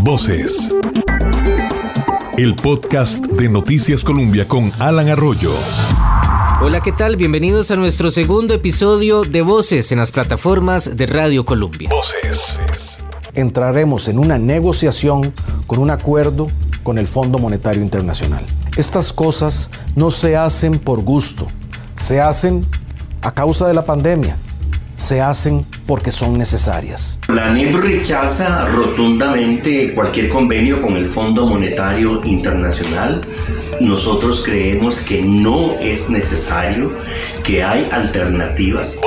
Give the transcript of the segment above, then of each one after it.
Voces. El podcast de Noticias Colombia con Alan Arroyo. Hola, ¿qué tal? Bienvenidos a nuestro segundo episodio de Voces en las plataformas de Radio Colombia. Voces. Entraremos en una negociación con un acuerdo con el Fondo Monetario Internacional. Estas cosas no se hacen por gusto, se hacen a causa de la pandemia se hacen porque son necesarias. La NEP rechaza rotundamente cualquier convenio con el Fondo Monetario Internacional. Nosotros creemos que no es necesario, que hay alternativas.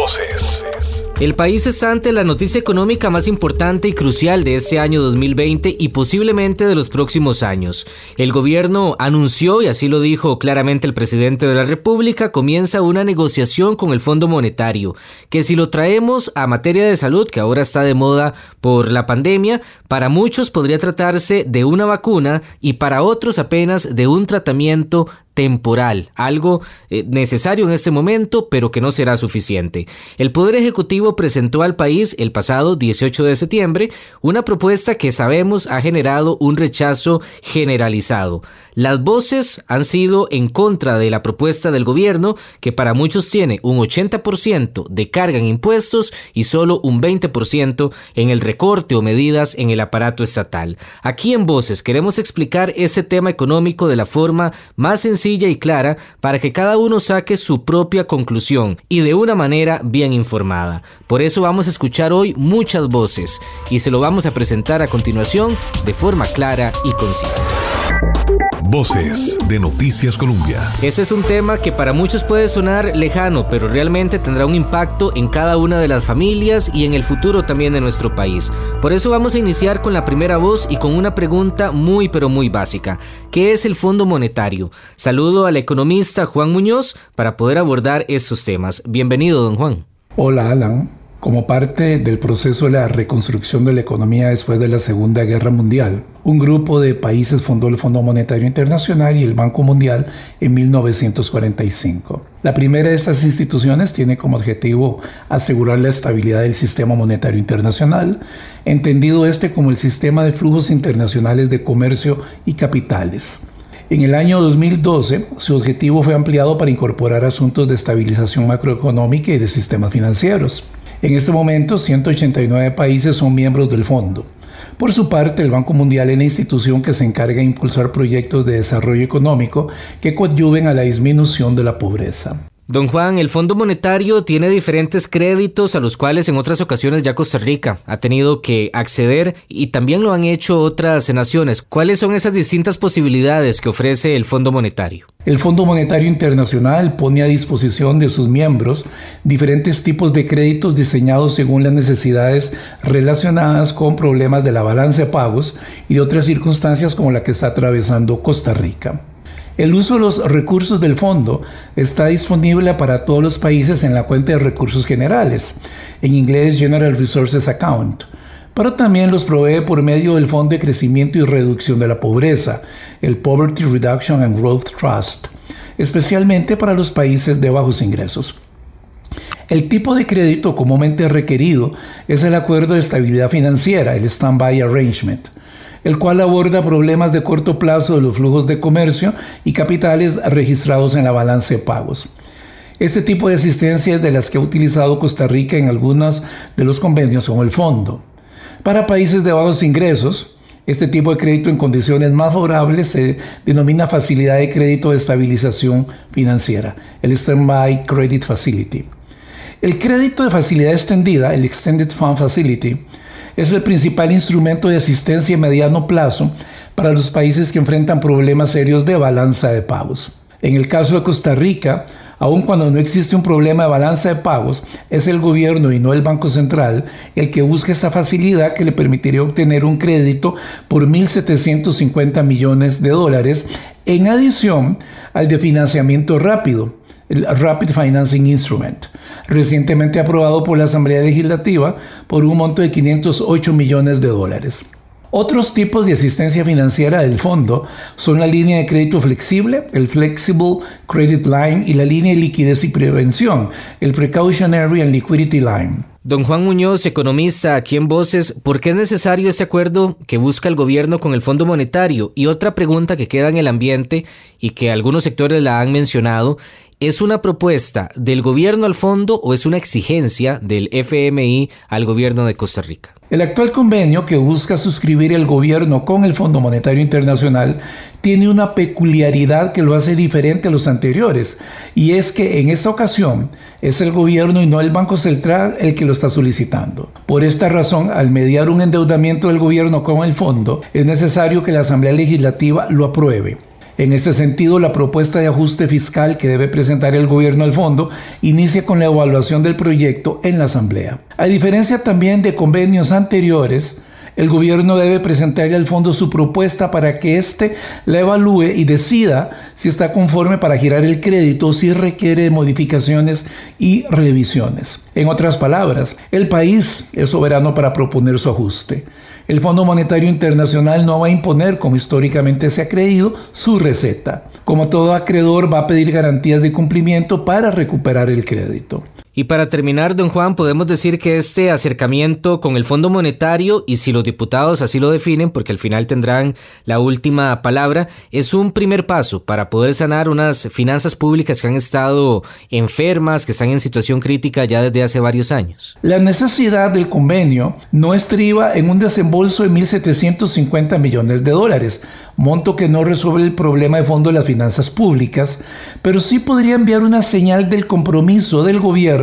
El país está ante la noticia económica más importante y crucial de este año 2020 y posiblemente de los próximos años. El gobierno anunció, y así lo dijo claramente el presidente de la República, comienza una negociación con el Fondo Monetario, que si lo traemos a materia de salud, que ahora está de moda por la pandemia, para muchos podría tratarse de una vacuna y para otros apenas de un tratamiento temporal, algo eh, necesario en este momento, pero que no será suficiente. El Poder Ejecutivo presentó al país el pasado 18 de septiembre una propuesta que sabemos ha generado un rechazo generalizado. Las voces han sido en contra de la propuesta del gobierno, que para muchos tiene un 80% de carga en impuestos y solo un 20% en el recorte o medidas en el aparato estatal. Aquí en Voces queremos explicar este tema económico de la forma más sencilla y clara para que cada uno saque su propia conclusión y de una manera bien informada. Por eso vamos a escuchar hoy muchas voces y se lo vamos a presentar a continuación de forma clara y concisa. Voces de Noticias Colombia. Este es un tema que para muchos puede sonar lejano, pero realmente tendrá un impacto en cada una de las familias y en el futuro también de nuestro país. Por eso vamos a iniciar con la primera voz y con una pregunta muy pero muy básica. ¿Qué es el Fondo Monetario? Saludo al economista Juan Muñoz para poder abordar estos temas. Bienvenido, don Juan. Hola, Alan. Como parte del proceso de la reconstrucción de la economía después de la Segunda Guerra Mundial, un grupo de países fundó el Fondo Monetario Internacional y el Banco Mundial en 1945. La primera de estas instituciones tiene como objetivo asegurar la estabilidad del sistema monetario internacional, entendido este como el sistema de flujos internacionales de comercio y capitales. En el año 2012, su objetivo fue ampliado para incorporar asuntos de estabilización macroeconómica y de sistemas financieros. En este momento, 189 países son miembros del fondo. Por su parte, el Banco Mundial es la institución que se encarga de impulsar proyectos de desarrollo económico que coadyuven a la disminución de la pobreza. Don Juan, el Fondo Monetario tiene diferentes créditos a los cuales en otras ocasiones ya Costa Rica ha tenido que acceder y también lo han hecho otras naciones. ¿Cuáles son esas distintas posibilidades que ofrece el Fondo Monetario? El Fondo Monetario Internacional pone a disposición de sus miembros diferentes tipos de créditos diseñados según las necesidades relacionadas con problemas de la balanza de pagos y de otras circunstancias como la que está atravesando Costa Rica. El uso de los recursos del fondo está disponible para todos los países en la cuenta de recursos generales, en inglés General Resources Account, pero también los provee por medio del Fondo de Crecimiento y Reducción de la Pobreza, el Poverty Reduction and Growth Trust, especialmente para los países de bajos ingresos. El tipo de crédito comúnmente requerido es el Acuerdo de Estabilidad Financiera, el Standby Arrangement el cual aborda problemas de corto plazo de los flujos de comercio y capitales registrados en la balanza de pagos. Este tipo de asistencia es de las que ha utilizado Costa Rica en algunos de los convenios con el fondo. Para países de bajos ingresos, este tipo de crédito en condiciones más favorables se denomina facilidad de crédito de estabilización financiera, el Standby Credit Facility. El crédito de facilidad extendida, el Extended Fund Facility, es el principal instrumento de asistencia a mediano plazo para los países que enfrentan problemas serios de balanza de pagos. En el caso de Costa Rica, aun cuando no existe un problema de balanza de pagos, es el gobierno y no el Banco Central el que busca esta facilidad que le permitiría obtener un crédito por 1.750 millones de dólares en adición al de financiamiento rápido, el Rapid Financing Instrument, recientemente aprobado por la Asamblea Legislativa por un monto de 508 millones de dólares. Otros tipos de asistencia financiera del fondo son la línea de crédito flexible, el Flexible Credit Line y la línea de liquidez y prevención, el Precautionary and Liquidity Line. Don Juan Muñoz, economista aquí en Voces, ¿por qué es necesario este acuerdo que busca el gobierno con el Fondo Monetario? Y otra pregunta que queda en el ambiente y que algunos sectores la han mencionado, ¿es una propuesta del gobierno al fondo o es una exigencia del FMI al gobierno de Costa Rica? El actual convenio que busca suscribir el gobierno con el Fondo Monetario Internacional tiene una peculiaridad que lo hace diferente a los anteriores, y es que en esta ocasión es el gobierno y no el Banco Central el que lo está solicitando. Por esta razón, al mediar un endeudamiento del gobierno con el fondo, es necesario que la Asamblea Legislativa lo apruebe. En ese sentido, la propuesta de ajuste fiscal que debe presentar el gobierno al fondo inicia con la evaluación del proyecto en la Asamblea. A diferencia también de convenios anteriores, el gobierno debe presentarle al fondo su propuesta para que éste la evalúe y decida si está conforme para girar el crédito o si requiere modificaciones y revisiones. En otras palabras, el país es soberano para proponer su ajuste. El Fondo Monetario Internacional no va a imponer, como históricamente se ha creído, su receta. Como todo acreedor va a pedir garantías de cumplimiento para recuperar el crédito. Y para terminar, don Juan, podemos decir que este acercamiento con el Fondo Monetario, y si los diputados así lo definen, porque al final tendrán la última palabra, es un primer paso para poder sanar unas finanzas públicas que han estado enfermas, que están en situación crítica ya desde hace varios años. La necesidad del convenio no estriba en un desembolso de 1.750 millones de dólares, monto que no resuelve el problema de fondo de las finanzas públicas, pero sí podría enviar una señal del compromiso del gobierno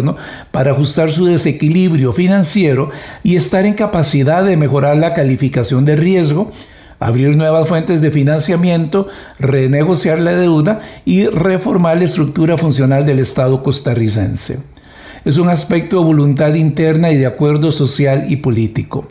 para ajustar su desequilibrio financiero y estar en capacidad de mejorar la calificación de riesgo, abrir nuevas fuentes de financiamiento, renegociar la deuda y reformar la estructura funcional del Estado costarricense es un aspecto de voluntad interna y de acuerdo social y político.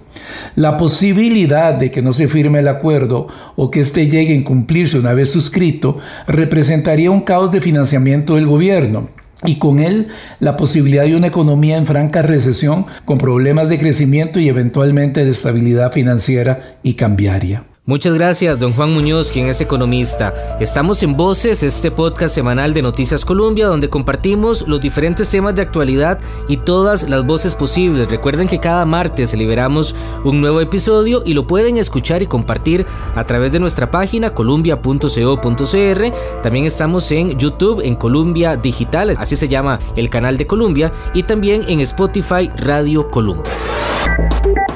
La posibilidad de que no se firme el acuerdo o que éste llegue a incumplirse una vez suscrito representaría un caos de financiamiento del gobierno y con él la posibilidad de una economía en franca recesión con problemas de crecimiento y eventualmente de estabilidad financiera y cambiaria. Muchas gracias, don Juan Muñoz, quien es economista. Estamos en Voces, este podcast semanal de Noticias Colombia, donde compartimos los diferentes temas de actualidad y todas las voces posibles. Recuerden que cada martes liberamos un nuevo episodio y lo pueden escuchar y compartir a través de nuestra página columbia.co.cr. También estamos en YouTube, en Columbia Digital, así se llama el canal de Columbia, y también en Spotify Radio Columbia.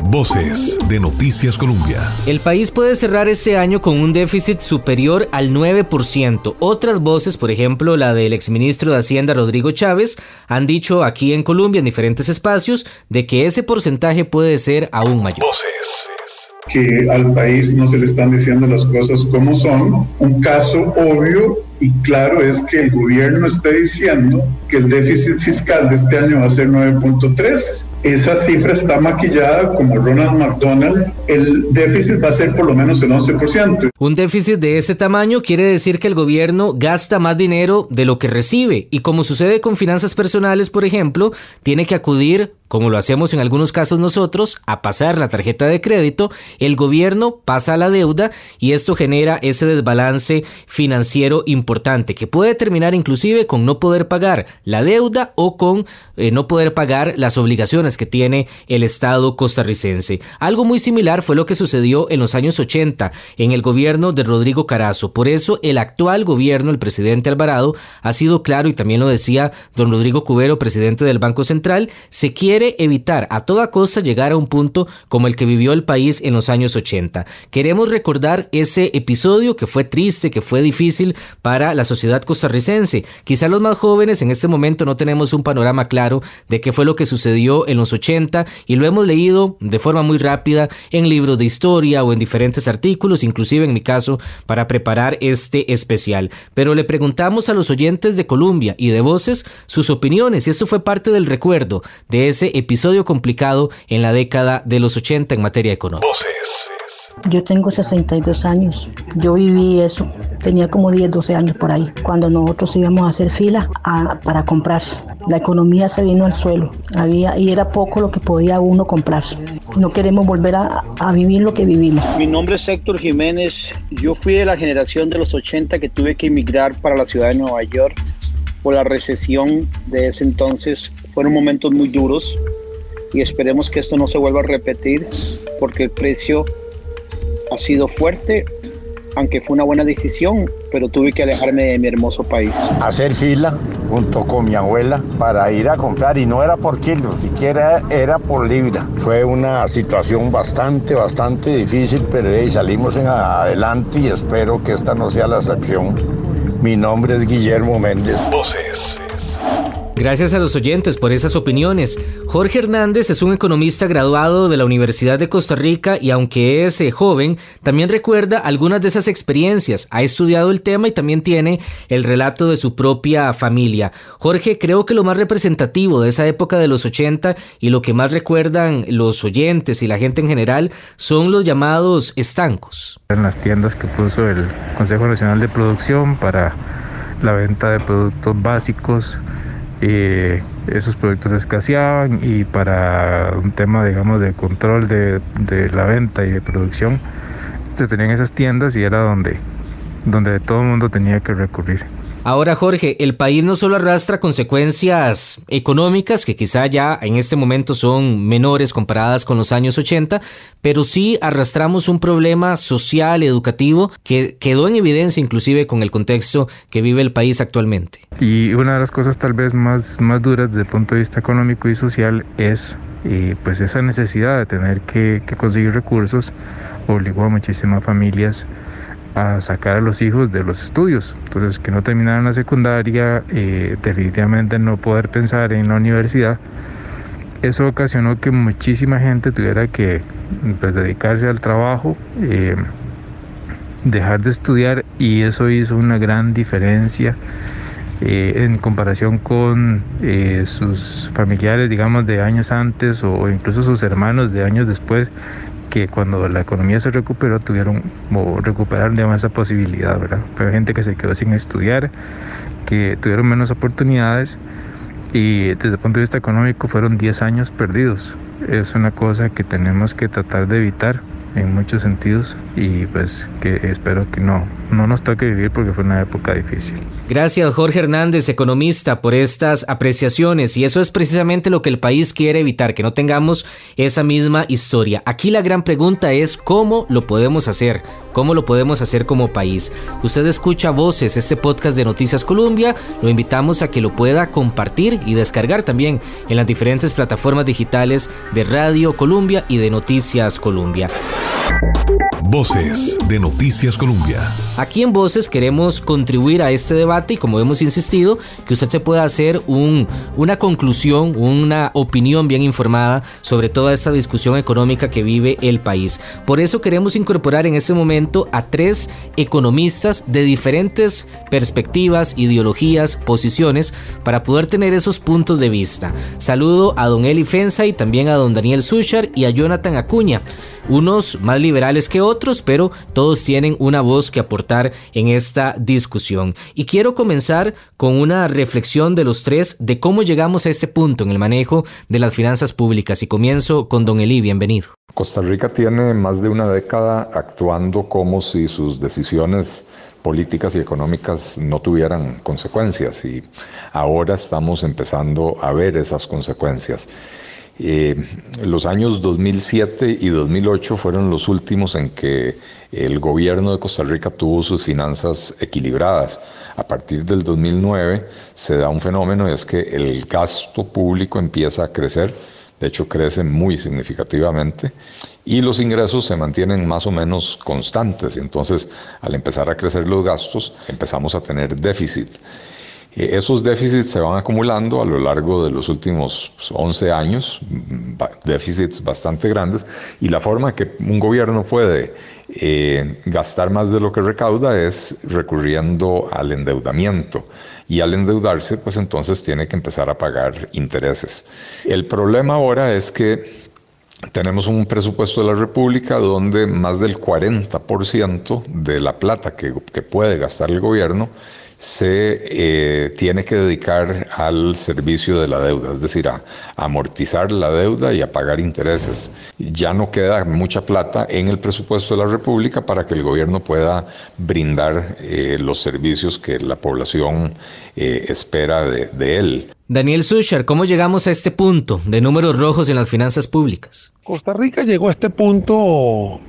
Voces de Noticias Colombia. El país puede cerrar este año con un déficit superior al 9%. Otras voces, por ejemplo la del exministro de Hacienda Rodrigo Chávez, han dicho aquí en Colombia en diferentes espacios de que ese porcentaje puede ser aún mayor que al país no se le están diciendo las cosas como son. Un caso obvio y claro es que el gobierno está diciendo que el déficit fiscal de este año va a ser 9.3. Esa cifra está maquillada como Ronald McDonald. El déficit va a ser por lo menos el 11%. Un déficit de ese tamaño quiere decir que el gobierno gasta más dinero de lo que recibe y como sucede con finanzas personales, por ejemplo, tiene que acudir como lo hacemos en algunos casos nosotros, a pasar la tarjeta de crédito, el gobierno pasa la deuda y esto genera ese desbalance financiero importante que puede terminar inclusive con no poder pagar la deuda o con eh, no poder pagar las obligaciones que tiene el Estado costarricense. Algo muy similar fue lo que sucedió en los años 80 en el gobierno de Rodrigo Carazo. Por eso el actual gobierno, el presidente Alvarado, ha sido claro y también lo decía don Rodrigo Cubero, presidente del Banco Central, se quiere evitar a toda costa llegar a un punto como el que vivió el país en los años 80. Queremos recordar ese episodio que fue triste, que fue difícil para la sociedad costarricense. Quizá los más jóvenes en este momento no tenemos un panorama claro de qué fue lo que sucedió en los 80 y lo hemos leído de forma muy rápida en libros de historia o en diferentes artículos, inclusive en mi caso, para preparar este especial. Pero le preguntamos a los oyentes de Colombia y de Voces sus opiniones y esto fue parte del recuerdo de ese episodio complicado en la década de los 80 en materia económica. Yo tengo 62 años. Yo viví eso. Tenía como 10, 12 años por ahí, cuando nosotros íbamos a hacer fila para comprar. La economía se vino al suelo. Había, y era poco lo que podía uno comprar. No queremos volver a, a vivir lo que vivimos. Mi nombre es Héctor Jiménez. Yo fui de la generación de los 80 que tuve que emigrar para la ciudad de Nueva York por la recesión de ese entonces. Fueron momentos muy duros. y esperemos que esto no se vuelva a repetir porque el precio ha sido fuerte, aunque fue una buena decisión, pero tuve que alejarme de mi hermoso país. Hacer fila junto con mi abuela para ir a comprar y no era por kilo, siquiera era por libra. Fue una situación bastante, bastante difícil, pero ahí salimos en adelante y espero que esta no sea la excepción. Mi nombre es Guillermo Méndez. Gracias a los oyentes por esas opiniones. Jorge Hernández es un economista graduado de la Universidad de Costa Rica y aunque es eh, joven, también recuerda algunas de esas experiencias. Ha estudiado el tema y también tiene el relato de su propia familia. Jorge, creo que lo más representativo de esa época de los 80 y lo que más recuerdan los oyentes y la gente en general son los llamados estancos. En las tiendas que puso el Consejo Nacional de Producción para la venta de productos básicos eh, esos productos escaseaban y para un tema, digamos, de control de, de la venta y de producción, se tenían esas tiendas y era donde, donde todo el mundo tenía que recurrir. Ahora, Jorge, el país no solo arrastra consecuencias económicas, que quizá ya en este momento son menores comparadas con los años 80, pero sí arrastramos un problema social, educativo, que quedó en evidencia inclusive con el contexto que vive el país actualmente. Y una de las cosas tal vez más, más duras desde el punto de vista económico y social es eh, pues esa necesidad de tener que, que conseguir recursos obligó a muchísimas familias a sacar a los hijos de los estudios. Entonces, que no terminaran la secundaria, eh, definitivamente no poder pensar en la universidad. Eso ocasionó que muchísima gente tuviera que pues, dedicarse al trabajo, eh, dejar de estudiar y eso hizo una gran diferencia eh, en comparación con sus familiares, digamos, de años antes o incluso sus hermanos de años después que cuando la economía se recuperó tuvieron o recuperar de esa posibilidad, ¿verdad? Fue gente que se quedó sin estudiar, que tuvieron menos oportunidades y desde el punto de vista económico fueron 10 años perdidos. Es una cosa que tenemos que tratar de evitar en muchos sentidos y pues que espero que no, no nos toque vivir porque fue una época difícil. Gracias Jorge Hernández, economista, por estas apreciaciones y eso es precisamente lo que el país quiere evitar, que no tengamos esa misma historia. Aquí la gran pregunta es cómo lo podemos hacer, cómo lo podemos hacer como país. Usted escucha Voces, este podcast de Noticias Colombia, lo invitamos a que lo pueda compartir y descargar también en las diferentes plataformas digitales de Radio Colombia y de Noticias Colombia. Voces de Noticias Colombia. Aquí en Voces queremos contribuir a este debate y como hemos insistido, que usted se pueda hacer un, una conclusión, una opinión bien informada sobre toda esta discusión económica que vive el país. Por eso queremos incorporar en este momento a tres economistas de diferentes perspectivas, ideologías, posiciones, para poder tener esos puntos de vista. Saludo a don Eli Fensa y también a don Daniel Suchar y a Jonathan Acuña unos más liberales que otros, pero todos tienen una voz que aportar en esta discusión. Y quiero comenzar con una reflexión de los tres de cómo llegamos a este punto en el manejo de las finanzas públicas. Y comienzo con don Eli, bienvenido. Costa Rica tiene más de una década actuando como si sus decisiones políticas y económicas no tuvieran consecuencias y ahora estamos empezando a ver esas consecuencias. Eh, los años 2007 y 2008 fueron los últimos en que el gobierno de Costa Rica tuvo sus finanzas equilibradas. A partir del 2009 se da un fenómeno, es que el gasto público empieza a crecer, de hecho crece muy significativamente, y los ingresos se mantienen más o menos constantes. Entonces, al empezar a crecer los gastos, empezamos a tener déficit. Eh, esos déficits se van acumulando a lo largo de los últimos 11 años, déficits bastante grandes, y la forma que un gobierno puede eh, gastar más de lo que recauda es recurriendo al endeudamiento. Y al endeudarse, pues entonces tiene que empezar a pagar intereses. El problema ahora es que tenemos un presupuesto de la República donde más del 40% de la plata que, que puede gastar el gobierno se eh, tiene que dedicar al servicio de la deuda, es decir, a, amortizar la deuda y a pagar intereses. Ya no queda mucha plata en el presupuesto de la República para que el gobierno pueda brindar eh, los servicios que la población eh, espera de, de él. Daniel Suchar, ¿cómo llegamos a este punto de números rojos en las finanzas públicas? Costa Rica llegó a este punto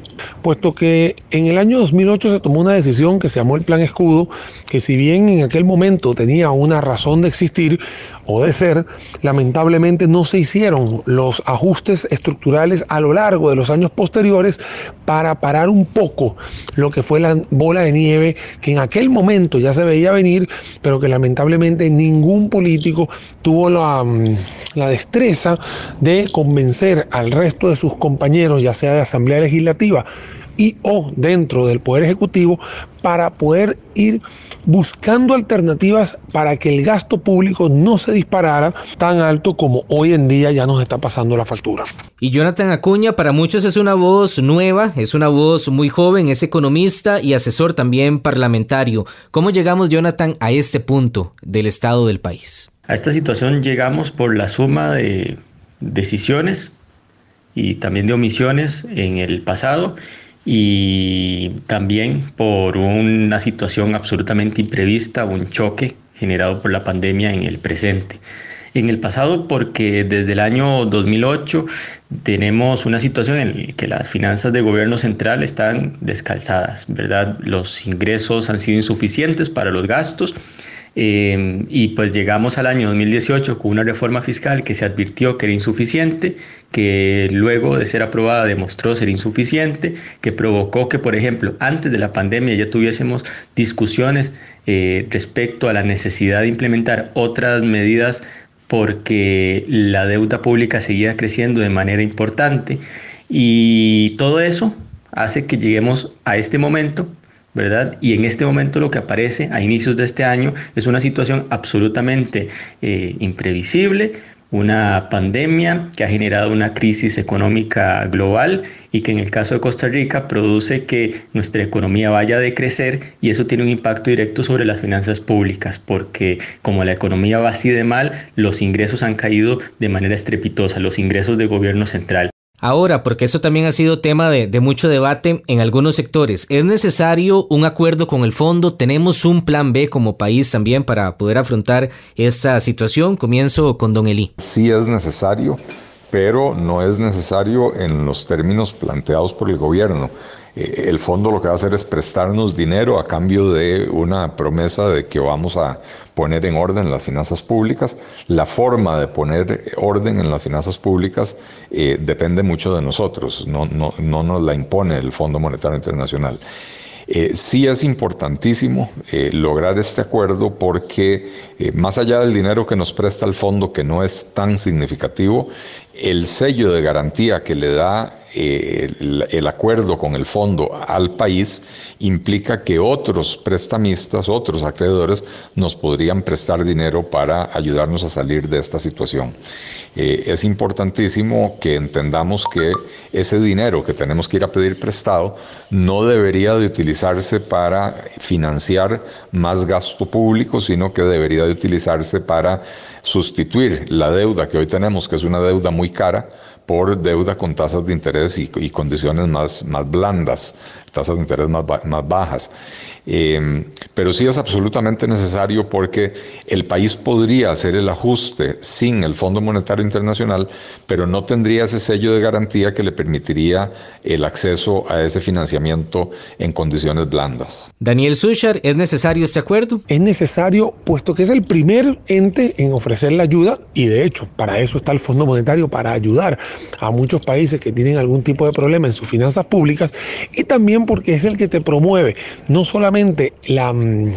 puesto que en el año 2008 se tomó una decisión que se llamó el Plan Escudo, que si bien en aquel momento tenía una razón de existir o de ser, lamentablemente no se hicieron los ajustes estructurales a lo largo de los años posteriores para parar un poco lo que fue la bola de nieve que en aquel momento ya se veía venir, pero que lamentablemente ningún político tuvo la, mm, la destreza de convencer al resto de sus compañeros, ya sea de Asamblea Legislativa y o dentro del Poder Ejecutivo, para poder ir buscando alternativas para que el gasto público no se disparara tan alto como hoy en día ya nos está pasando la factura. Y Jonathan Acuña para muchos es una voz nueva, es una voz muy joven, es economista y asesor también parlamentario. ¿Cómo llegamos, Jonathan, a este punto del estado del país? A esta situación llegamos por la suma de decisiones y también de omisiones en el pasado y también por una situación absolutamente imprevista, un choque generado por la pandemia en el presente. En el pasado porque desde el año 2008 tenemos una situación en la que las finanzas de gobierno central están descalzadas, ¿verdad? Los ingresos han sido insuficientes para los gastos Em, y pues llegamos al año 2018 con una reforma fiscal que se advirtió que era insuficiente, que luego de ser aprobada demostró ser insuficiente, que provocó que, por ejemplo, antes de la pandemia ya tuviésemos discusiones eh, respecto a la necesidad de implementar otras medidas porque la deuda pública seguía creciendo de manera importante. Y todo eso hace que lleguemos a este momento ¿verdad? Y en este momento lo que aparece a inicios de este año es una situación absolutamente eh, imprevisible, una pandemia que ha generado una crisis económica global y que en el caso de Costa Rica produce que nuestra economía vaya a decrecer y eso tiene un impacto directo sobre las finanzas públicas porque como la economía va así de mal, los ingresos han caído de manera estrepitosa, los ingresos de gobierno central. Ahora, porque eso también ha sido tema de, mucho debate en algunos sectores, ¿es necesario un acuerdo con el fondo? ¿Tenemos un plan B como país también para poder afrontar esta situación? Comienzo con don Eli. Sí es necesario, pero no es necesario en los términos planteados por el gobierno. Eh, el fondo lo que va a hacer es prestarnos dinero a cambio de una promesa de que vamos a poner en orden las finanzas públicas. La forma de poner orden en las finanzas públicas eh, depende mucho de nosotros, no, no, no nos la impone el Fondo Monetario Internacional. Eh, sí es importantísimo lograr este acuerdo porque más allá del dinero que nos presta el fondo, que no es tan significativo, el sello de garantía que le da el, acuerdo con el fondo al país implica que otros prestamistas, otros acreedores, nos podrían prestar dinero para ayudarnos a salir de esta situación. es importantísimo que entendamos que ese dinero que tenemos que ir a pedir prestado no debería de utilizarse para financiar más gasto público, sino que debería de utilizarse para sustituir la deuda que hoy tenemos, que es una deuda muy cara, por deuda con tasas de interés y, condiciones más, más blandas, tasas de interés más, más bajas. Em, pero sí es absolutamente necesario porque el país podría hacer el ajuste sin el Fondo Monetario Internacional, pero no tendría ese sello de garantía que le permitiría el acceso a ese financiamiento en condiciones blandas. Daniel Suchar, ¿es necesario este acuerdo? Es necesario, puesto que es el primer ente en ofrecer la ayuda y de hecho para eso está el Fondo Monetario, para ayudar a muchos países que tienen algún tipo de problema en sus finanzas públicas y también porque es el que te promueve no solamente la, mm,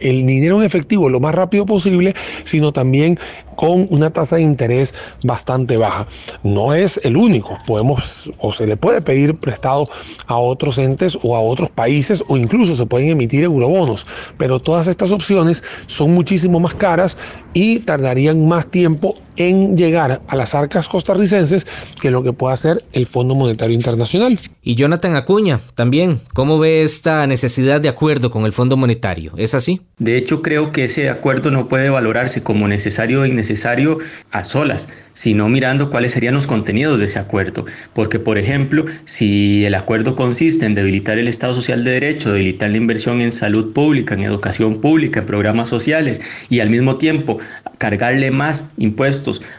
el dinero en efectivo lo más rápido posible, sino también con una tasa de interés bastante baja. No es el único, podemos o se le puede pedir prestado a otros entes o a otros países o incluso se pueden emitir eurobonos, pero todas estas opciones son muchísimo más caras y tardarían más tiempo en llegar a las arcas costarricenses que lo que puede hacer el Fondo Monetario Internacional. Y Jonathan Acuña, también, ¿cómo ve esta necesidad de acuerdo con el Fondo Monetario? ¿Es así? De hecho, creo que ese acuerdo no puede valorarse como necesario o innecesario a solas, sino mirando cuáles serían los contenidos de ese acuerdo. Porque, por ejemplo, si el acuerdo consiste en debilitar el Estado Social de Derecho, debilitar la inversión en salud pública, en educación pública, en programas sociales, y al mismo tiempo cargarle más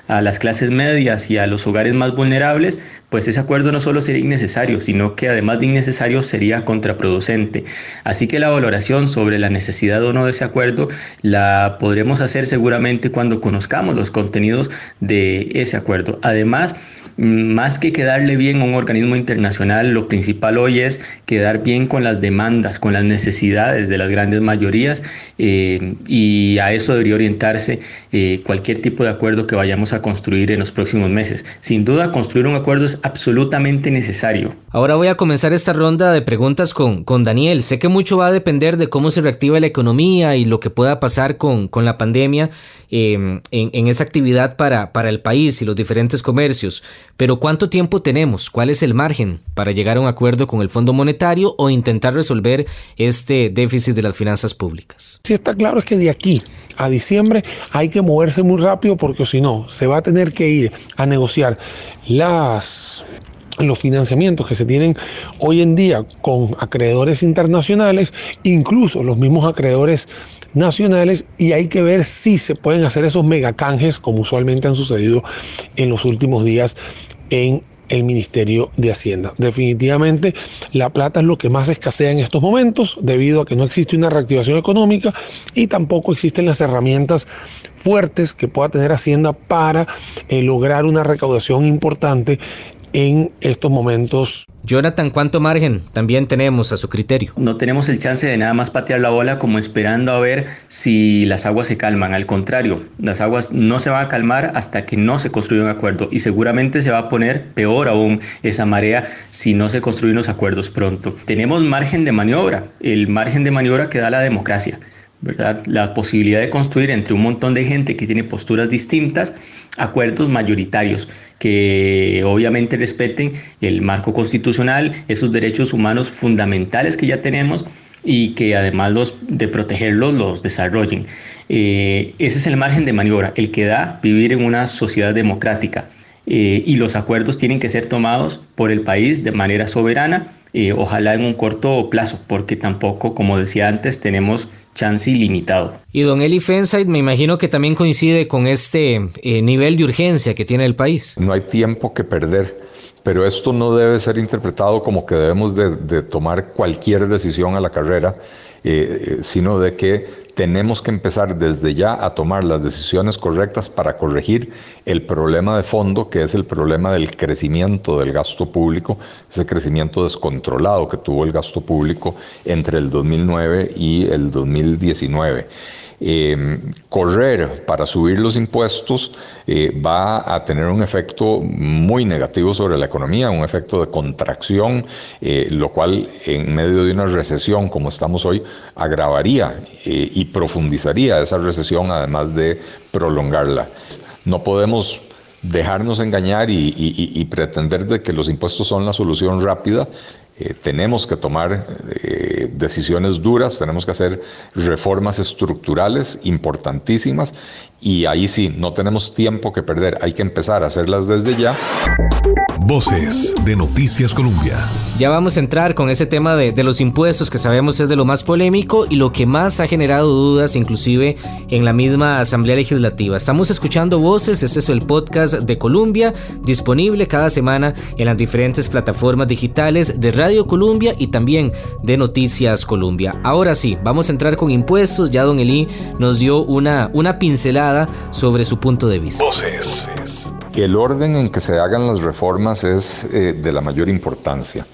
a las clases medias y a los hogares más vulnerables, pues ese acuerdo no solo sería innecesario, sino que además de innecesario sería contraproducente. Así que la valoración sobre la necesidad o no de ese acuerdo la podremos hacer seguramente cuando conozcamos los contenidos de ese acuerdo. Además, más que quedarle bien a un organismo internacional, lo principal hoy es quedar bien con las demandas, con las necesidades de las grandes mayorías eh, y a eso debería orientarse eh, cualquier tipo de acuerdo que vayamos a construir en los próximos meses. Sin duda, construir un acuerdo es absolutamente necesario. Ahora voy a comenzar esta ronda de preguntas con, con Daniel. Sé que mucho va a depender de cómo se reactiva la economía y lo que pueda pasar con, con la pandemia em, en, en, esa actividad para, para el país y los diferentes comercios. Pero ¿cuánto tiempo tenemos? ¿Cuál es el margen para llegar a un acuerdo con el Fondo Monetario o intentar resolver este déficit de las finanzas públicas? Sí, está claro es que de aquí a diciembre hay que moverse muy rápido porque si no, se va a tener que ir a negociar las los financiamientos que se tienen hoy en día con acreedores internacionales, incluso los mismos acreedores nacionales, y hay que ver si se pueden hacer esos megacanjes como usualmente han sucedido en los últimos días en el Ministerio de Hacienda. Definitivamente la plata es lo que más escasea en estos momentos debido a que no existe una reactivación económica y tampoco existen las herramientas fuertes que pueda tener Hacienda para eh, lograr una recaudación importante en estos momentos. Jonathan, ¿cuánto margen también tenemos a su criterio? No tenemos el chance de nada más patear la bola como esperando a ver si las aguas se calman. Al contrario, las aguas no se van a calmar hasta que no se construya un acuerdo y seguramente se va a poner peor aún esa marea si no se construyen los acuerdos pronto. Tenemos margen de maniobra, el margen de maniobra que da la democracia. ¿Verdad? La posibilidad de construir entre un montón de gente que tiene posturas distintas acuerdos mayoritarios que obviamente respeten el marco constitucional, esos derechos humanos fundamentales que ya tenemos y que además los, de protegerlos los desarrollen. Eh, ese es el margen de maniobra, el que da vivir en una sociedad democrática. Eh, y los acuerdos tienen que ser tomados por el país de manera soberana, eh, ojalá en un corto plazo, porque tampoco, como decía antes, tenemos chance ilimitado. Y don Eli Fenside me imagino que también coincide con este eh, nivel de urgencia que tiene el país. No hay tiempo que perder, pero esto no debe ser interpretado como que debemos de, tomar cualquier decisión a la carrera, eh, sino de que tenemos que empezar desde ya a tomar las decisiones correctas para corregir el problema de fondo, que es el problema del crecimiento del gasto público, ese crecimiento descontrolado que tuvo el gasto público entre el 2009 y el 2019. Em, correr para subir los impuestos eh, va a tener un efecto muy negativo sobre la economía, un efecto de contracción, eh, lo cual en medio de una recesión como estamos hoy agravaría eh, y profundizaría esa recesión además de prolongarla. No podemos dejarnos engañar y, pretender de que los impuestos son la solución rápida. Eh, tenemos que tomar eh, decisiones duras, tenemos que hacer reformas estructurales importantísimas y ahí sí, no tenemos tiempo que perder, hay que empezar a hacerlas desde ya. Voces de Noticias Colombia. Ya vamos a entrar con ese tema de, los impuestos que sabemos es de lo más polémico y lo que más ha generado dudas inclusive en la misma Asamblea Legislativa. Estamos escuchando Voces, este es el podcast de Colombia, disponible cada semana en las diferentes plataformas digitales de Radio Colombia y también de Noticias Colombia. Ahora sí, vamos a entrar con impuestos, ya don Eli nos dio una, una pincelada sobre su punto de vista. El orden en que se hagan las reformas es eh, de la mayor importancia.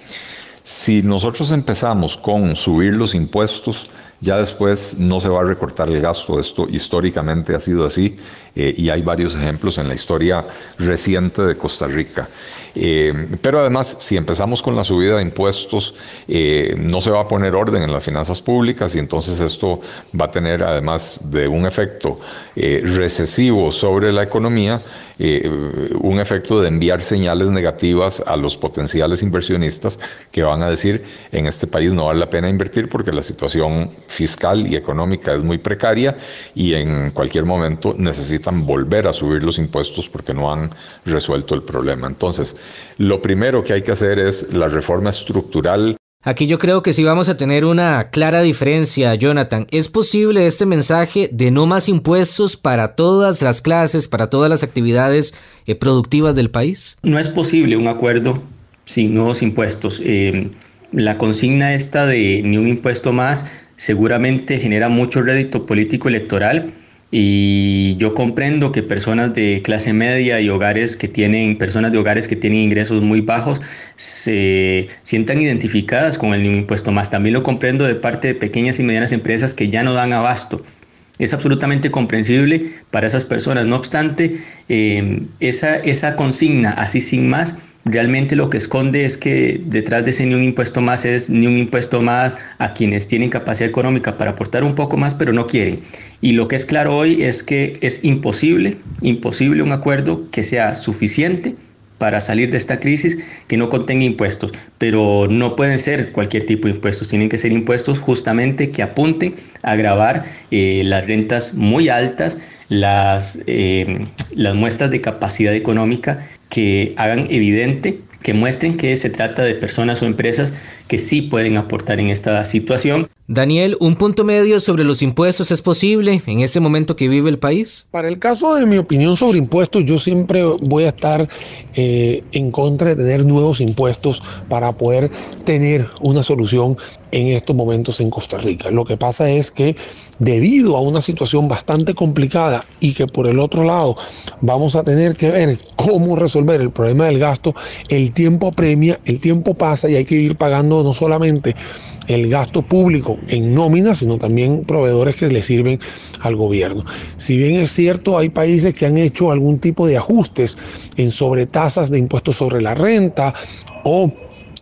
Si nosotros empezamos con subir los impuestos, Ya después no se va a recortar el gasto, esto históricamente ha sido así eh, y hay varios ejemplos en la historia reciente de Costa Rica. Eh, pero además, si empezamos con la subida de impuestos, eh, no se va a poner orden en las finanzas públicas y entonces esto va a tener, además de un efecto recesivo sobre la economía, un efecto de enviar señales negativas a los potenciales inversionistas que van a decir en este país no vale la pena invertir porque la situación fiscal y económica es muy precaria y en cualquier momento necesitan volver a subir los impuestos porque no han resuelto el problema. Entonces, lo primero que hay que hacer es la reforma estructural Aquí yo creo que sí vamos a tener una clara diferencia, Jonathan. ¿Es posible este mensaje de no más impuestos para todas las clases, para todas las actividades eh, productivas del país? No es posible un acuerdo sin nuevos impuestos. Eh, la consigna esta de ni un impuesto más seguramente genera mucho rédito político electoral y yo comprendo que personas de clase media y hogares que tienen, personas de hogares que tienen ingresos muy bajos se sientan identificadas con el impuesto más. También lo comprendo de parte de pequeñas y medianas empresas que ya no dan abasto. Es absolutamente comprensible para esas personas. No obstante, eh, esa, esa consigna, así sin más, realmente lo que esconde es que detrás de ese ni un impuesto más es ni un impuesto más a quienes tienen capacidad económica para aportar un poco más, pero no quieren. Y lo que es claro hoy es que es imposible, imposible un acuerdo que sea suficiente para salir de esta crisis que no contenga impuestos, pero no pueden ser cualquier tipo de impuestos, tienen que ser impuestos justamente que apunten a grabar eh, las rentas muy altas, las, eh, las muestras de capacidad económica que hagan evidente, que muestren que se trata de personas o empresas que sí pueden aportar en esta situación. Daniel, ¿un punto medio sobre los impuestos es posible en este momento que vive el país? Para el caso de mi opinión sobre impuestos, yo siempre voy a estar eh, en contra de tener nuevos impuestos para poder tener una solución en estos momentos en Costa Rica. Lo que pasa es que debido a una situación bastante complicada y que por el otro lado vamos a tener que ver cómo resolver el problema del gasto, el tiempo apremia, el tiempo pasa y hay que ir pagando no solamente el gasto público en nóminas, sino también proveedores que le sirven al gobierno. Si bien es cierto, hay países que han hecho algún tipo de ajustes en sobretasas de impuestos sobre la renta o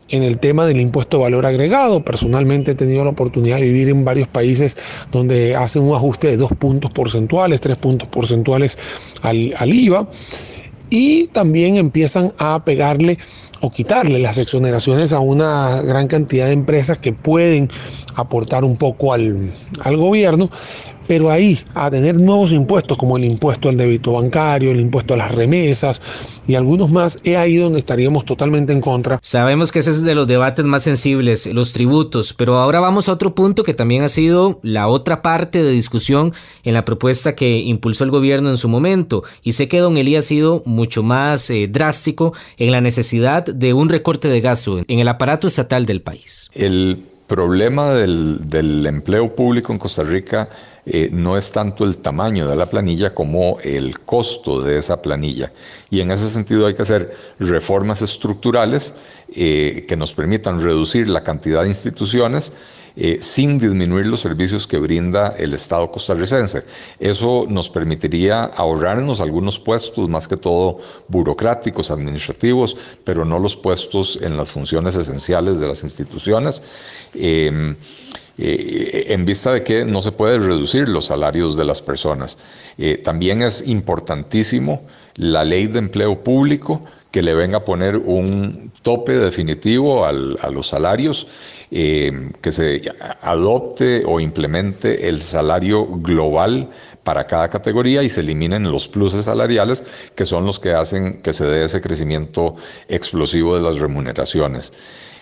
en el tema del impuesto de valor agregado. Personalmente he tenido la oportunidad de vivir en varios países donde hacen un ajuste de dos puntos porcentuales, tres puntos porcentuales al, al IVA y también empiezan a pegarle o quitarle las exoneraciones a una gran cantidad de empresas que pueden aportar un poco al, al gobierno, pero ahí a tener nuevos impuestos como el impuesto al débito bancario, el impuesto a las remesas y algunos más, es ahí donde estaríamos totalmente en contra. Sabemos que ese es de los debates más sensibles, los tributos, pero ahora vamos a otro punto que también ha sido la otra parte de discusión en la propuesta que impulsó el gobierno en su momento, y sé que don Elías ha sido mucho más eh, drástico en la necesidad de un recorte de gasto en el aparato estatal del país. El problema del, del empleo público en Costa Rica eh, no es tanto el tamaño de la planilla como el costo de esa planilla. Y en ese sentido hay que hacer reformas estructurales eh, que nos permitan reducir la cantidad de instituciones eh, sin disminuir los servicios que brinda el Estado costarricense. Eso nos permitiría ahorrarnos algunos puestos, más que todo burocráticos, administrativos, pero no los puestos en las funciones esenciales de las instituciones. Eh, en vista de que no se puede reducir los salarios de las personas. Eh, también es importantísimo la ley de empleo público que le venga a poner un tope definitivo a los salarios, eh, que se adopte o implemente el salario global para cada categoría y se eliminen los pluses salariales que son los que hacen que se dé ese crecimiento explosivo de las remuneraciones.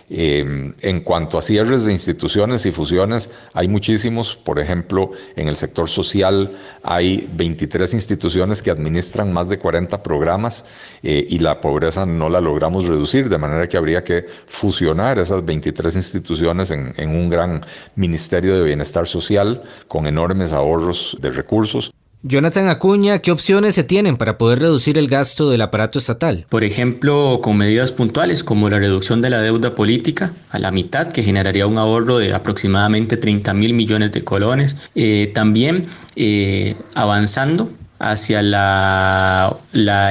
Em, en cuanto a cierres de instituciones y fusiones, hay muchísimos. Por ejemplo, en el sector social hay 23 instituciones que administran más de 40 programas eh, y la pobreza no la logramos reducir, de manera que habría que fusionar esas 23 instituciones en, un gran Ministerio de Bienestar Social con enormes ahorros de recursos. Jonathan Acuña, ¿qué opciones se tienen para poder reducir el gasto del aparato estatal? Por ejemplo, con medidas puntuales como la reducción de la deuda política a la mitad, que generaría un ahorro de aproximadamente 30 mil millones de colones. Eh, también eh, avanzando hacia la,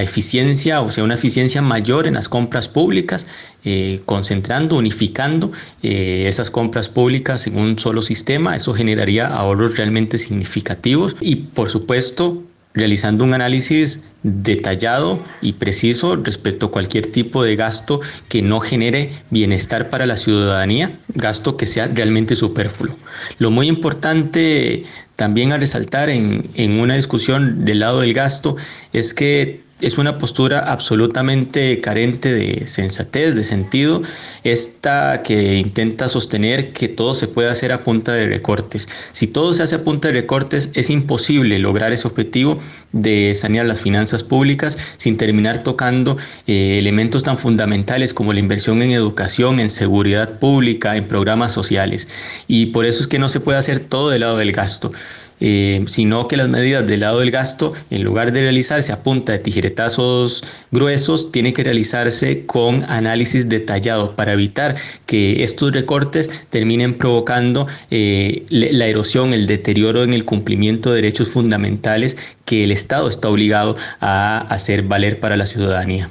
eficiencia, o sea, una eficiencia mayor en las compras públicas, eh, concentrando, unificando esas compras públicas en un solo sistema. Eso generaría ahorros realmente significativos y, por supuesto, realizando un análisis detallado y preciso respecto a cualquier tipo de gasto que no genere bienestar para la ciudadanía, gasto que sea realmente superfluo. Lo muy importante también a resaltar en, en una discusión del lado del gasto es que es una postura absolutamente carente de sensatez, de sentido, esta que intenta sostener que todo se puede hacer a punta de recortes. Si todo se hace a punta de recortes, es imposible lograr ese objetivo de sanear las finanzas públicas sin terminar tocando eh, elementos tan fundamentales como la inversión en educación, en seguridad pública, en programas sociales. Y por eso es que no se puede hacer todo del lado del gasto. Eh, sino que las medidas del lado del gasto, en lugar de realizarse a punta de tijeretazos gruesos, tiene que realizarse con análisis detallado para evitar que estos recortes terminen provocando eh, la erosión, el deterioro en el cumplimiento de derechos fundamentales que el Estado está obligado a hacer valer para la ciudadanía.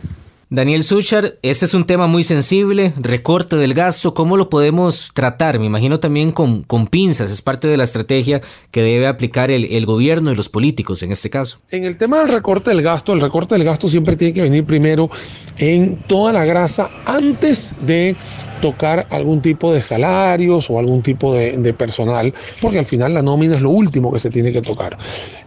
Daniel Suchar, ese es un tema muy sensible, recorte del gasto, ¿cómo lo podemos tratar? Me imagino también con, con pinzas, es parte de la estrategia que debe aplicar el, el, gobierno y los políticos en este caso. En el tema del recorte del gasto, el recorte del gasto siempre tiene que venir primero en toda la grasa antes de tocar algún tipo de salarios o algún tipo de, personal, porque al final la nómina es lo último que se tiene que tocar.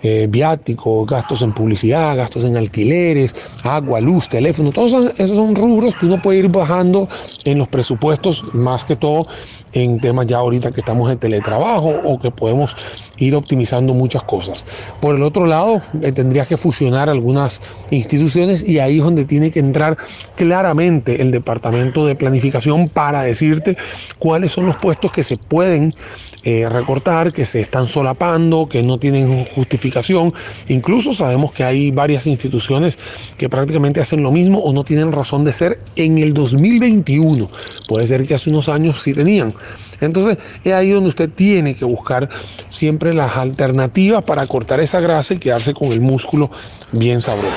Eh, viáticos, gastos en publicidad, gastos en alquileres, agua, luz, teléfono, todos esos son rubros que uno puede ir bajando en los presupuestos, más que todo en temas ya ahorita que estamos en teletrabajo o que podemos ir optimizando muchas cosas. Por el otro lado, eh, tendría que fusionar algunas instituciones y ahí es donde tiene que entrar claramente el departamento de planificación para decirte cuáles son los puestos que se pueden eh, recortar, que se están solapando, que no tienen justificación. Incluso sabemos que hay varias instituciones que prácticamente hacen lo mismo o no tienen razón de ser en el 2021. Puede ser que hace unos años sí tenían. Entonces es ahí donde usted tiene que buscar siempre las alternativas para cortar esa grasa y quedarse con el músculo bien sabroso.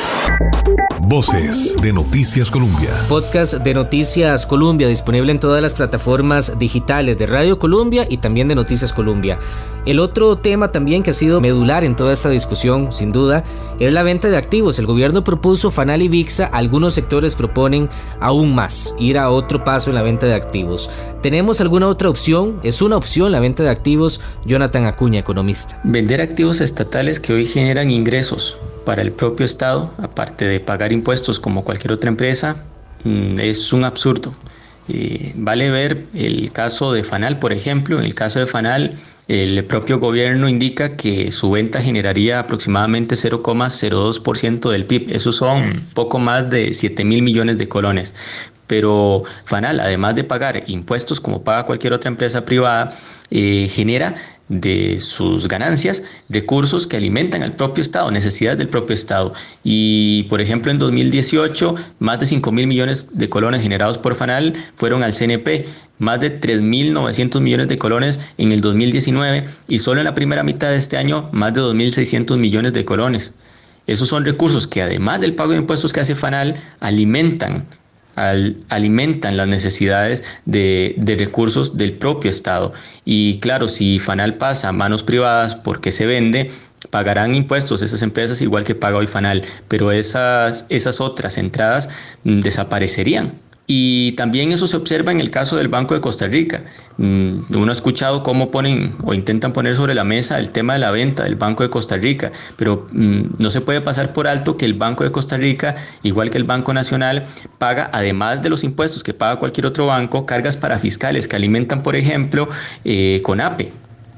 Voces de Noticias Colombia. Podcast de Noticias Colombia disponible en todas las plataformas digitales de Radio Colombia y también de Noticias Colombia. El otro tema también que ha sido medular en toda esta discusión, sin duda, es la venta de activos. El gobierno propuso Fanal y VIXA, algunos sectores proponen aún más, ir a otro paso en la venta de activos. ¿Tenemos alguna otra opción? ¿Es una opción la venta de activos? Jonathan Acuña, economista. Vender activos estatales que hoy generan ingresos para el propio Estado, aparte de pagar impuestos como cualquier otra empresa, mm, es un absurdo. Eh, vale ver el caso de Fanal, por ejemplo. En el caso de Fanal, el propio gobierno indica que su venta generaría aproximadamente 0,02% del PIB. Eso son poco más de 7 mil millones de colones. Pero Fanal, además de pagar impuestos como paga cualquier otra empresa privada, eh, genera de sus ganancias recursos que alimentan al propio Estado, necesidades del propio Estado. Y, por ejemplo, en 2018, más de 5 mil millones de colones generados por FANAL fueron al CNP, más de 3.900 millones de colones en el 2019 y solo en la primera mitad de este año, más de 2.600 millones de colones. Esos son recursos que además del pago de impuestos que hace FANAL, alimentan alimentan las necesidades de, recursos del propio Estado. Y claro, si FANAL pasa a manos privadas porque se vende, pagarán impuestos esas empresas igual que paga hoy FANAL, pero esas, esas otras entradas mm, desaparecerían. Y también eso se observa en el caso del Banco de Costa Rica. Mm, uno ha escuchado cómo ponen o intentan poner sobre la mesa el tema de la venta del Banco de Costa Rica, pero mm, no se puede pasar por alto que el Banco de Costa Rica, igual que el Banco Nacional, paga, además de los impuestos que paga cualquier otro banco, cargas para fiscales que alimentan, por ejemplo, eh, CONAPE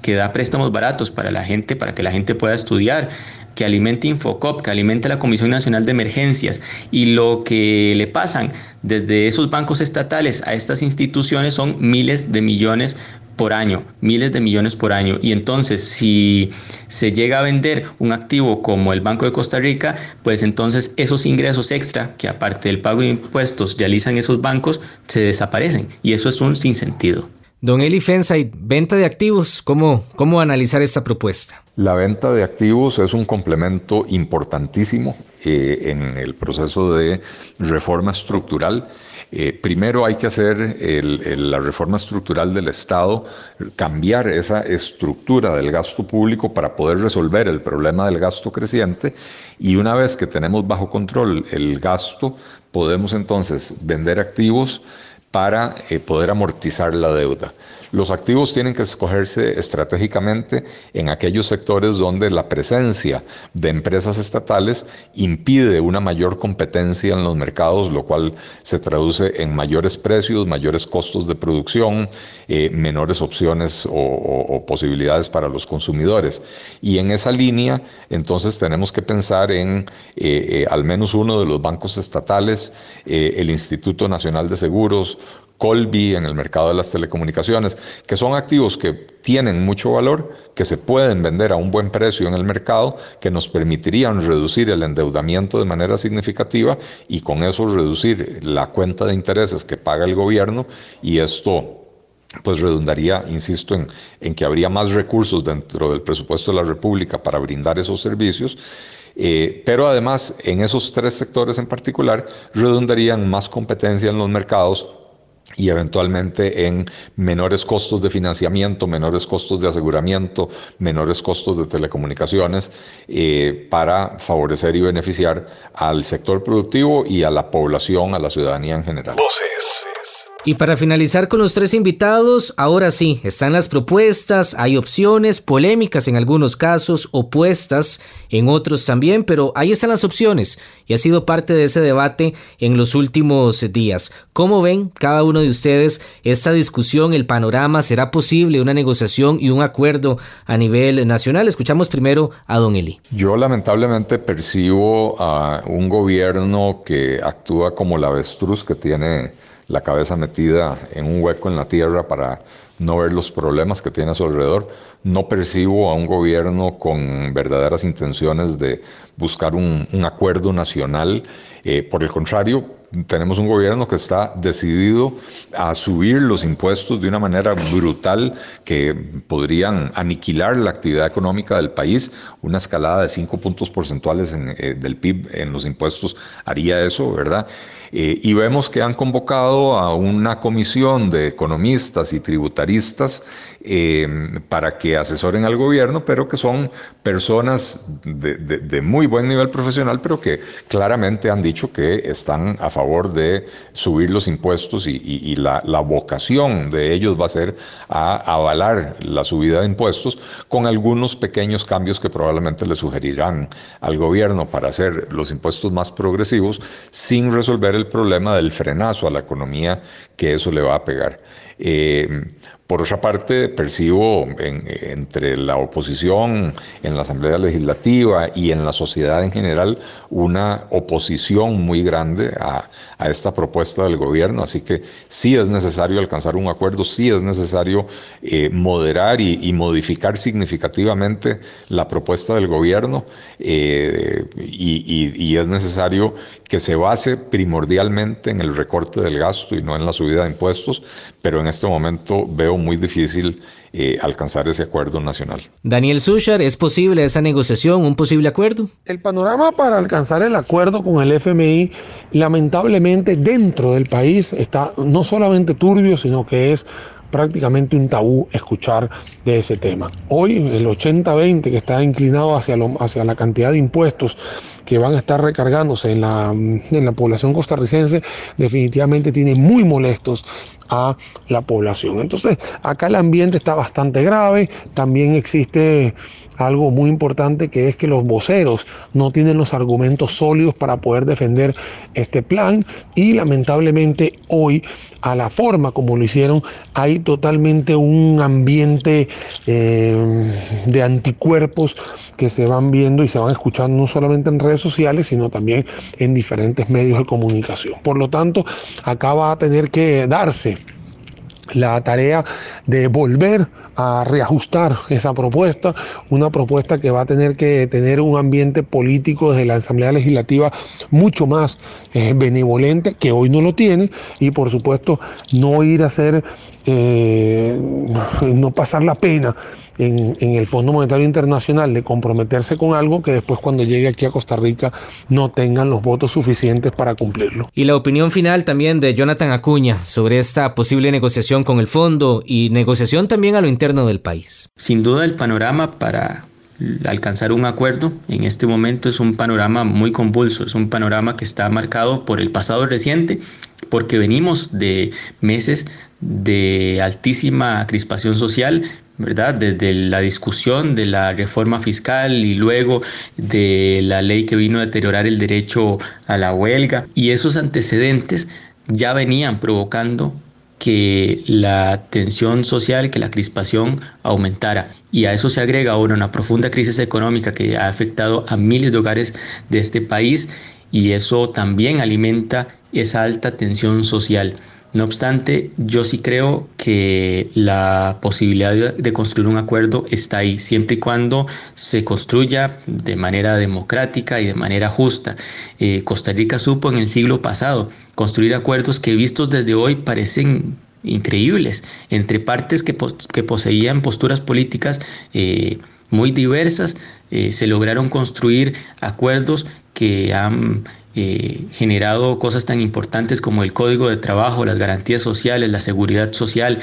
que da préstamos baratos para la gente, para que la gente pueda estudiar, que alimente Infocop, que alimente la Comisión Nacional de Emergencias y lo que le pasan desde esos bancos estatales a estas instituciones son miles de millones por año, miles de millones por año. Y entonces, si se llega a vender un activo como el Banco de Costa Rica, pues entonces esos ingresos extra que aparte del pago de impuestos realizan esos bancos, se desaparecen. Y eso es un sinsentido. Don Eli Fensay, venta de activos, ¿cómo, ¿cómo analizar esta propuesta? La venta de activos es un complemento importantísimo eh, en el proceso de reforma estructural. Eh, primero hay que hacer la reforma estructural del Estado, cambiar esa estructura del gasto público para poder resolver el problema del gasto creciente. Y una vez que tenemos bajo control el gasto, podemos entonces vender activos para eh, poder amortizar la deuda. Los activos tienen que escogerse estratégicamente en aquellos sectores donde la presencia de empresas estatales impide una mayor competencia en los mercados, lo cual se traduce en mayores precios, mayores costos de producción, eh, menores opciones o, posibilidades para los consumidores. Y en esa línea, entonces tenemos que pensar en eh, eh, al menos uno de los bancos estatales, el Instituto Nacional de Seguros, Colby en el mercado de las telecomunicaciones, que son activos que tienen mucho valor, que se pueden vender a un buen precio en el mercado, que nos permitirían reducir el endeudamiento de manera significativa y con eso reducir la cuenta de intereses que paga el gobierno y esto pues redundaría, insisto, en, en que habría más recursos dentro del presupuesto de la República para brindar esos servicios. Eh, pero además en esos tres sectores en particular redundarían más competencia en los mercados y eventualmente en menores costos de financiamiento, menores costos de aseguramiento, menores costos de telecomunicaciones, eh, para favorecer y beneficiar al sector productivo y a la población, a la ciudadanía en general. Y para finalizar con los tres invitados, ahora sí, están las propuestas, hay opciones, polémicas en algunos casos, opuestas en otros también, pero ahí están las opciones y ha sido parte de ese debate en los últimos días. ¿Cómo ven cada uno de ustedes esta discusión, el panorama? ¿Será posible una negociación y un acuerdo a nivel nacional? Escuchamos primero a don Eli. Yo lamentablemente percibo a un gobierno que actúa como la avestruz que tiene la cabeza metida en un hueco en la tierra para no ver los problemas que tiene a su alrededor. No percibo a un gobierno con verdaderas intenciones de buscar un, acuerdo nacional. Eh, por el contrario, tenemos un gobierno que está decidido a subir los impuestos de una manera brutal que podrían aniquilar la actividad económica del país. Una escalada de cinco puntos porcentuales eh, del PIB en los impuestos haría eso, ¿verdad? Eh, y vemos que han convocado a una comisión de economistas y tributaristas eh, para que asesoren al gobierno, pero que son personas de, muy buen nivel profesional, pero que claramente han dicho que están a favor de subir los impuestos y, la, vocación de ellos va a ser a avalar la subida de impuestos con algunos pequeños cambios que probablemente le sugerirán al gobierno para hacer los impuestos más progresivos sin resolver el problema del frenazo a la economía que eso le va a pegar. Eh, por otra parte, percibo entre la oposición en la Asamblea Legislativa y en la sociedad en general una oposición muy grande a, esta propuesta del gobierno, así que sí es necesario alcanzar un acuerdo, sí es necesario eh, moderar y, modificar significativamente la propuesta del gobierno eh, y es necesario que se base primordialmente en el recorte del gasto y no en la subida de impuestos, pero en este momento veo muy difícil eh, alcanzar ese acuerdo nacional. Daniel Suchar, ¿es posible esa negociación, un posible acuerdo? El panorama para alcanzar el acuerdo con el FMI, lamentablemente dentro del país está no solamente turbio, sino que es prácticamente un tabú escuchar de ese tema. Hoy el 80-20 que está inclinado hacia, lo, hacia la cantidad de impuestos que van a estar recargándose en la, en la población costarricense, definitivamente tiene muy molestos a la población. Entonces, acá el ambiente está bastante grave, también existe algo muy importante que es que los voceros no tienen los argumentos sólidos para poder defender este plan y lamentablemente hoy a la forma como lo hicieron hay totalmente un ambiente eh, de anticuerpos que se van viendo y se van escuchando no solamente en redes sociales, sino también en diferentes medios de comunicación. Por lo tanto, acá va a tener que darse la tarea de volver a reajustar esa propuesta, una propuesta que va a tener que tener un ambiente político desde la Asamblea Legislativa mucho más eh, benevolente, que hoy no lo tiene, y por supuesto no ir a hacer, eh, no pasar la pena en, el Fondo Monetario Internacional de comprometerse con algo que después cuando llegue aquí a Costa Rica no tengan los votos suficientes para cumplirlo. Y la opinión final también de Jonathan Acuña sobre esta posible negociación con el fondo y negociación también a lo interno del país. Sin duda el panorama para alcanzar un acuerdo en este momento es un panorama muy convulso, es un panorama que está marcado por el pasado reciente, porque venimos de meses de altísima crispación social, ¿verdad? Desde la discusión de la reforma fiscal y luego de la ley que vino a deteriorar el derecho a la huelga. Y esos antecedentes ya venían provocando que la tensión social, que la crispación aumentara. Y a eso se agrega ahora una profunda crisis económica que ha afectado a miles de hogares de este país y eso también alimenta esa alta tensión social. No obstante, yo sí creo que la posibilidad de construir un acuerdo está ahí, siempre y cuando se construya de manera democrática y de manera justa. Eh, Costa Rica supo en el siglo pasado construir acuerdos que vistos desde hoy parecen increíbles entre partes que, poseían posturas políticas eh, muy diversas, eh, se lograron construir acuerdos que han generado cosas tan importantes como el código de trabajo, las garantías sociales, la seguridad social.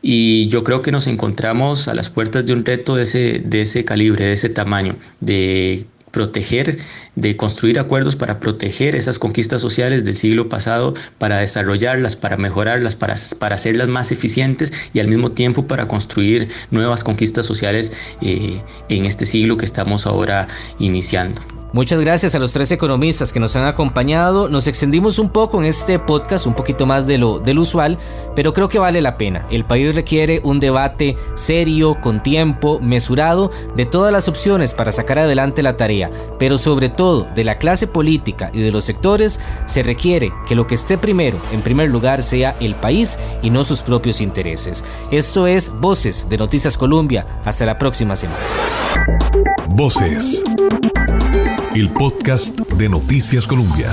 Y yo creo que nos encontramos a las puertas de un reto de ese, de ese calibre, de ese tamaño, de proteger, de construir acuerdos para proteger esas conquistas sociales del siglo pasado, para desarrollarlas, para mejorarlas, para, para hacerlas más eficientes y al mismo tiempo para construir nuevas conquistas sociales eh, en este siglo que estamos ahora iniciando. Muchas gracias a los tres economistas que nos han acompañado. Nos extendimos un poco en este podcast, un poquito más de lo del usual, pero creo que vale la pena. El país requiere un debate serio, con tiempo, mesurado, de todas las opciones para sacar adelante la tarea, pero sobre todo de la clase política y de los sectores, se requiere que lo que esté primero, en primer lugar, sea el país y no sus propios intereses. Esto es Voces de Noticias Colombia. Hasta la próxima semana. Voces el podcast de Noticias Colombia.